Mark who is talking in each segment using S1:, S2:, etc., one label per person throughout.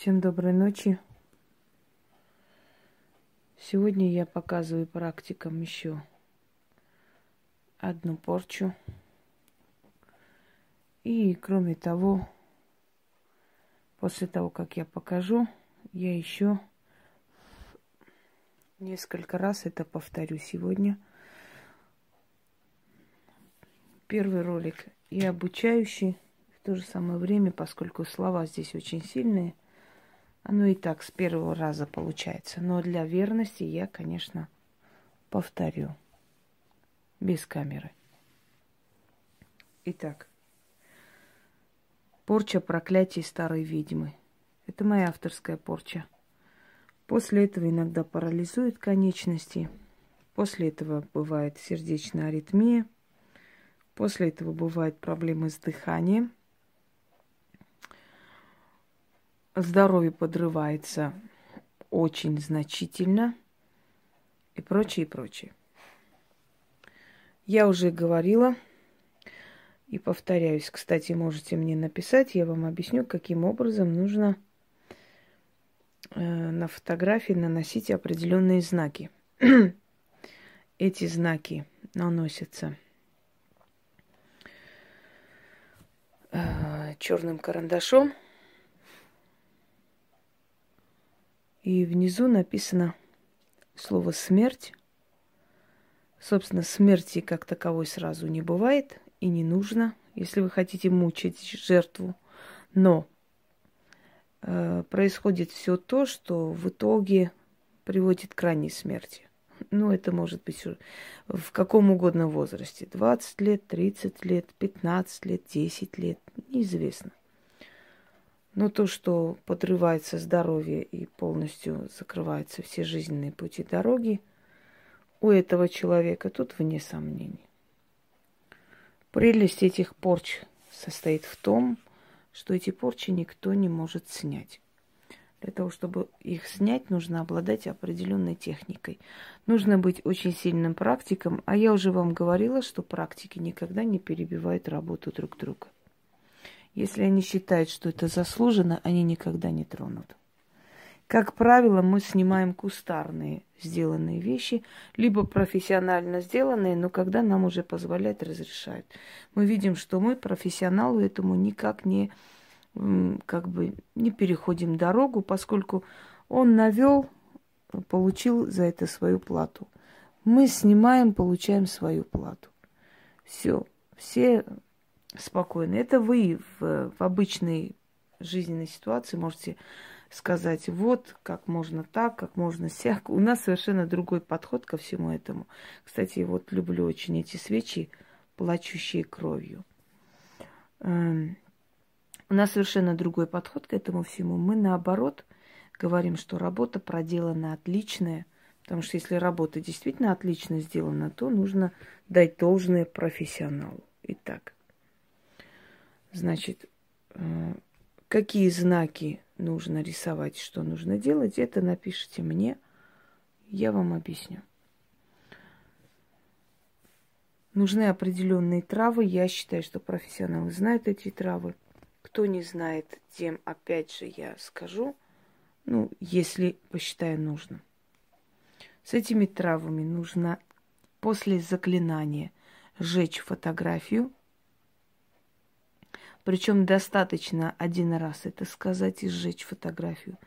S1: Всем доброй ночи. Сегодня я показываю практикам еще одну порчу. И кроме того, после того, как я покажу, я еще несколько раз это повторю сегодня. Первый ролик и обучающий в то же самое время, поскольку слова здесь очень сильные, оно и так с первого раза получается. Но для верности я, конечно, повторю. Без камеры. Итак. Порча проклятий старой ведьмы. Это моя авторская порча. После этого иногда парализует конечности. После этого бывает сердечная аритмия. После этого бывают проблемы с дыханием. Здоровье подрывается очень значительно и прочее, и прочее. Я уже говорила и повторяюсь. Кстати, можете мне написать, я вам объясню, каким образом нужно э, на фотографии наносить определенные знаки. Эти знаки наносятся э, черным карандашом. И внизу написано слово смерть Собственно, смерти как таковой сразу не бывает и не нужно, если вы хотите мучить жертву. Но э, происходит все то, что в итоге приводит к крайней смерти. Ну, это может быть в каком угодно возрасте. 20 лет, 30 лет, 15 лет, 10 лет, неизвестно. Но то, что подрывается здоровье и полностью закрываются все жизненные пути дороги – у этого человека, тут вне сомнений. Прелесть этих порч состоит в том, что эти порчи никто не может снять. Для того, чтобы их снять, нужно обладать определенной техникой. Нужно быть очень сильным практиком, а я уже вам говорила, что практики никогда не перебивают работу друг друга. Если они считают, что это заслуженно, они никогда не тронут. Как правило, мы снимаем кустарные сделанные вещи, либо профессионально сделанные, но когда нам уже позволяет, разрешают. Мы видим, что мы профессионалу этому никак не, как бы, не переходим дорогу, поскольку он навел, получил за это свою плату. Мы снимаем, получаем свою плату. Все, все спокойны. Это вы в, в обычной жизненной ситуации можете сказать, вот, как можно так, как можно сяк. У нас совершенно другой подход ко всему этому. Кстати, вот люблю очень эти свечи, плачущие кровью. Эм, у нас совершенно другой подход к этому всему. Мы наоборот говорим, что работа проделана отличная, потому что если работа действительно отлично сделана, то нужно дать должное профессионалу. Итак, значит, э, какие знаки нужно рисовать, что нужно делать, это напишите мне, я вам объясню. Нужны определенные травы. Я считаю, что профессионалы знают эти травы. Кто не знает, тем опять же я скажу, ну, если посчитаю нужным. С этими травами нужно после заклинания сжечь фотографию причем достаточно один раз это сказать и сжечь фотографию.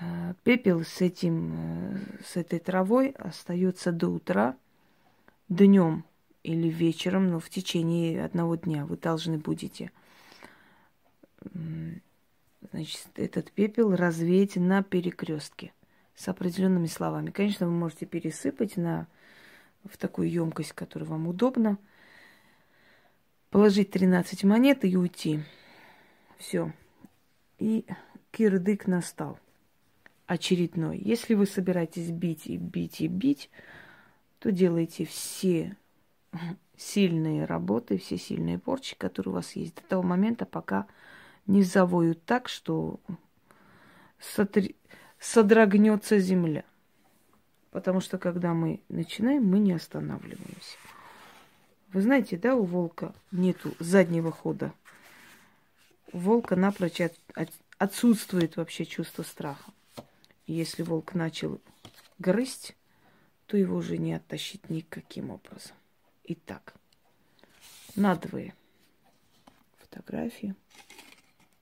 S1: Э, пепел с этим, э, с этой травой остается до утра, днем или вечером, но в течение одного дня вы должны будете значит, этот пепел развеять на перекрестке с определенными словами. Конечно, вы можете пересыпать на, в такую емкость, которая вам удобна – положить 13 монет и уйти. Все. И кирдык настал. Очередной. Если вы собираетесь бить и бить и бить, то делайте все сильные работы, все сильные порчи, которые у вас есть, до того момента, пока не завоют так, что сотр... содрогнется земля. Потому что когда мы начинаем, мы не останавливаемся. Вы знаете, да, у волка нету заднего хода. У волка напрочь от, от, отсутствует вообще чувство страха. Если волк начал грызть, то его уже не оттащить никаким образом. Итак, надвое фотографии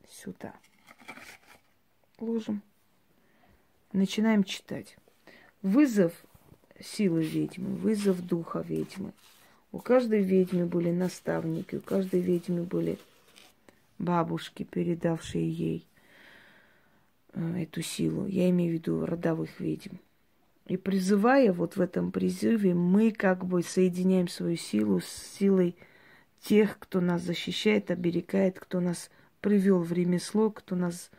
S1: сюда ложим. Начинаем читать. Вызов силы ведьмы, вызов духа ведьмы. У каждой ведьмы были наставники, у каждой ведьмы были бабушки, передавшие ей э, эту силу. Я имею в виду родовых ведьм. И призывая вот в этом призыве, мы как бы соединяем свою силу с силой тех, кто нас защищает, оберегает, кто нас привел в ремесло, кто нас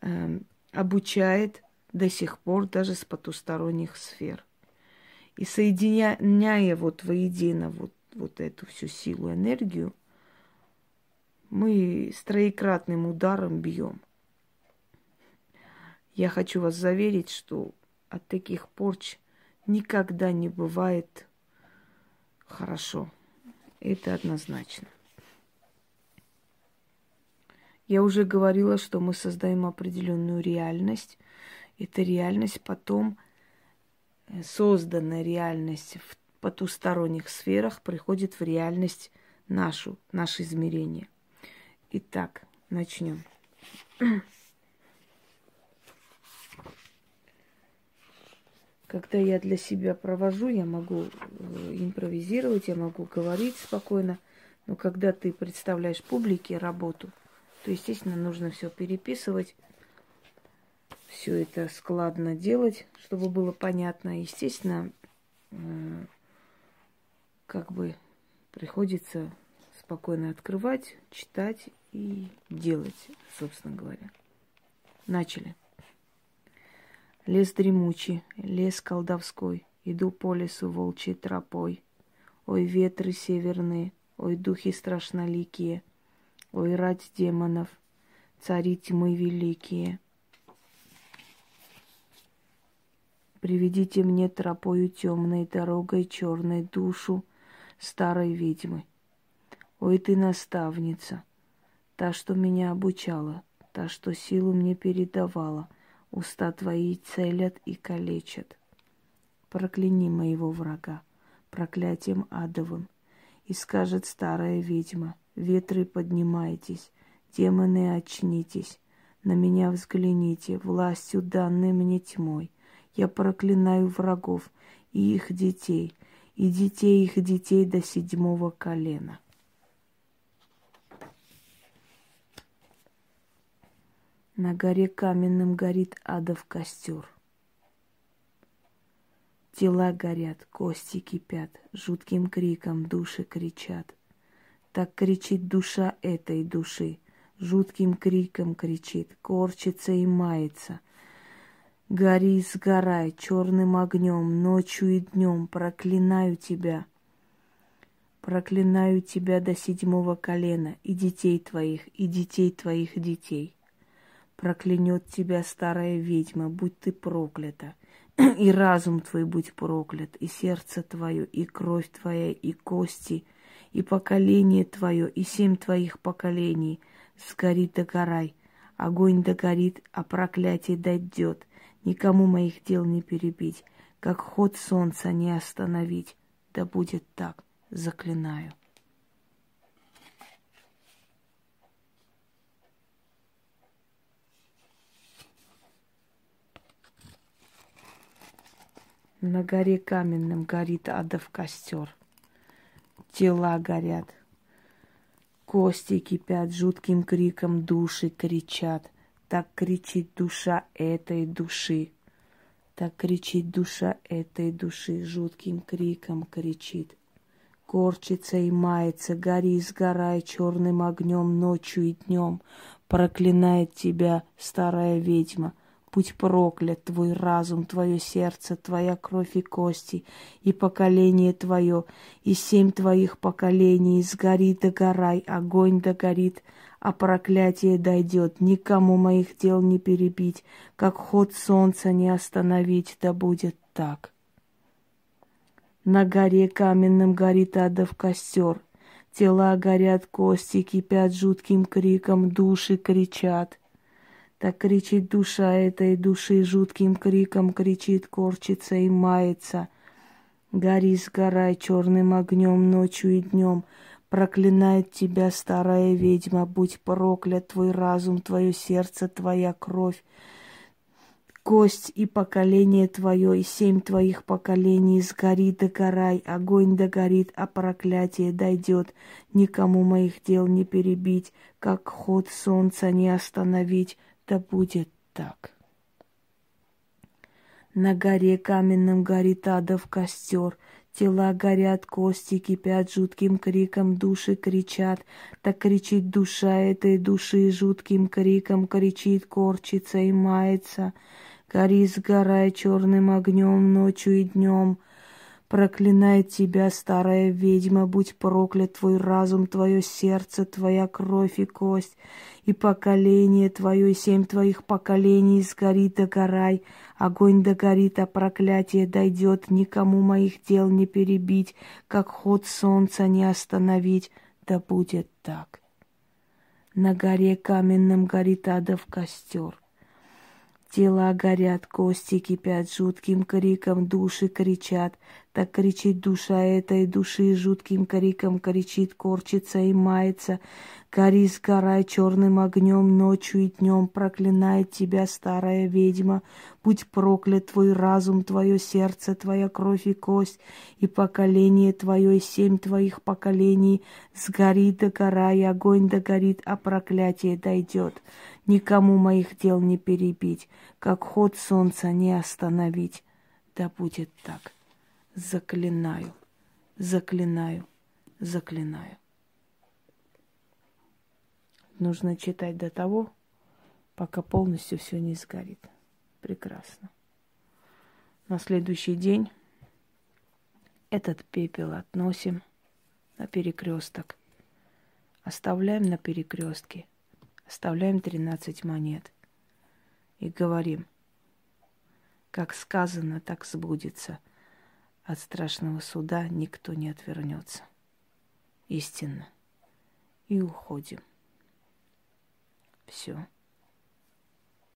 S1: э, обучает до сих пор даже с потусторонних сфер. И соединяя вот воедино вот, вот эту всю силу, энергию, мы с троекратным ударом бьем. Я хочу вас заверить, что от таких порч никогда не бывает хорошо. Это однозначно. Я уже говорила, что мы создаем определенную реальность. Эта реальность потом, созданная реальность в потусторонних сферах, приходит в реальность нашу, наше измерение. Итак, начнем. Когда я для себя провожу, я могу э, импровизировать, я могу говорить спокойно. Но когда ты представляешь публике работу, то, естественно, нужно все переписывать, все это складно делать, чтобы было понятно. Естественно, как бы приходится спокойно открывать, читать и делать, собственно говоря. Начали. Лес дремучий, лес колдовской, Иду по лесу волчьей тропой. Ой, ветры северные, ой, духи страшноликие, Ой, рать демонов, цари тьмы великие. Приведите мне тропою темной, дорогой черной душу старой ведьмы. Ой, ты наставница, та, что меня обучала, та, что силу мне передавала — Уста твои целят и калечат. Прокляни моего врага проклятием адовым. И скажет старая ведьма, ветры поднимайтесь, демоны очнитесь, на меня взгляните, властью данной мне тьмой. Я проклинаю врагов и их детей, и детей их детей до седьмого колена. На горе каменным горит адов костер. Тела горят, кости кипят, жутким криком души кричат. Так кричит душа этой души, жутким криком кричит, корчится и мается. Гори, сгорай черным огнем, ночью и днем, проклинаю тебя. Проклинаю тебя до седьмого колена, и детей твоих, и детей твоих детей. Проклянет тебя старая ведьма, будь ты проклята. И разум твой будь проклят, и сердце твое, и кровь твоя, и кости, и поколение твое, и семь твоих поколений. Сгорит догорай, огонь догорит, а проклятие дойдет. Никому моих дел не перебить, как ход солнца не остановить. Да будет так, заклинаю. На горе каменном горит адов костер. Тела горят, кости кипят, жутким криком души кричат. Так кричит душа этой души. Так кричит душа этой души, жутким криком кричит. Корчится и мается, гори, сгорай черным огнем ночью и днем. Проклинает тебя старая ведьма, Будь проклят твой разум, твое сердце, твоя кровь и кости, и поколение твое, и семь твоих поколений, сгори догорай, огонь догорит, а проклятие дойдет, никому моих дел не перебить, как ход солнца не остановить, да будет так. На горе каменном горит адов костер, тела горят, кости кипят жутким криком, души кричат. Так кричит душа этой души, жутким криком кричит, корчится и мается. Гори, сгорай черным огнем ночью и днем. Проклинает тебя старая ведьма, будь проклят твой разум, твое сердце, твоя кровь кость и поколение твое, и семь твоих поколений сгори догорай, огонь догорит, а проклятие дойдет, никому моих дел не перебить, как ход солнца не остановить, да будет так. На горе каменном горит адов костер, Тела горят, кости кипят, жутким криком души кричат. Так кричит душа этой души, жутким криком кричит, корчится и мается. Гори, сгорая черным огнем ночью и днем. Проклинает тебя, старая ведьма, будь проклят твой разум, твое сердце, твоя кровь и кость, и поколение твое, и семь твоих поколений сгорит догорай, огонь догорит, а проклятие дойдет, никому моих дел не перебить, как ход солнца не остановить, да будет так. На горе каменном горит адов костер. Тела горят, кости кипят, жутким криком души кричат. Так кричит душа этой души, жутким криком кричит, корчится и мается. Гори, сгорай черным огнем ночью и днем, проклинает тебя старая ведьма. Будь проклят твой разум, твое сердце, твоя кровь и кость, и поколение твое, и семь твоих поколений. Сгори, догорай, огонь догорит, а проклятие дойдет никому моих дел не перебить, как ход солнца не остановить. Да будет так. Заклинаю, заклинаю, заклинаю. Нужно читать до того, пока полностью все не сгорит. Прекрасно. На следующий день этот пепел относим на перекресток. Оставляем на перекрестке Оставляем 13 монет и говорим, как сказано, так сбудется. От страшного суда никто не отвернется. Истинно. И уходим. Все.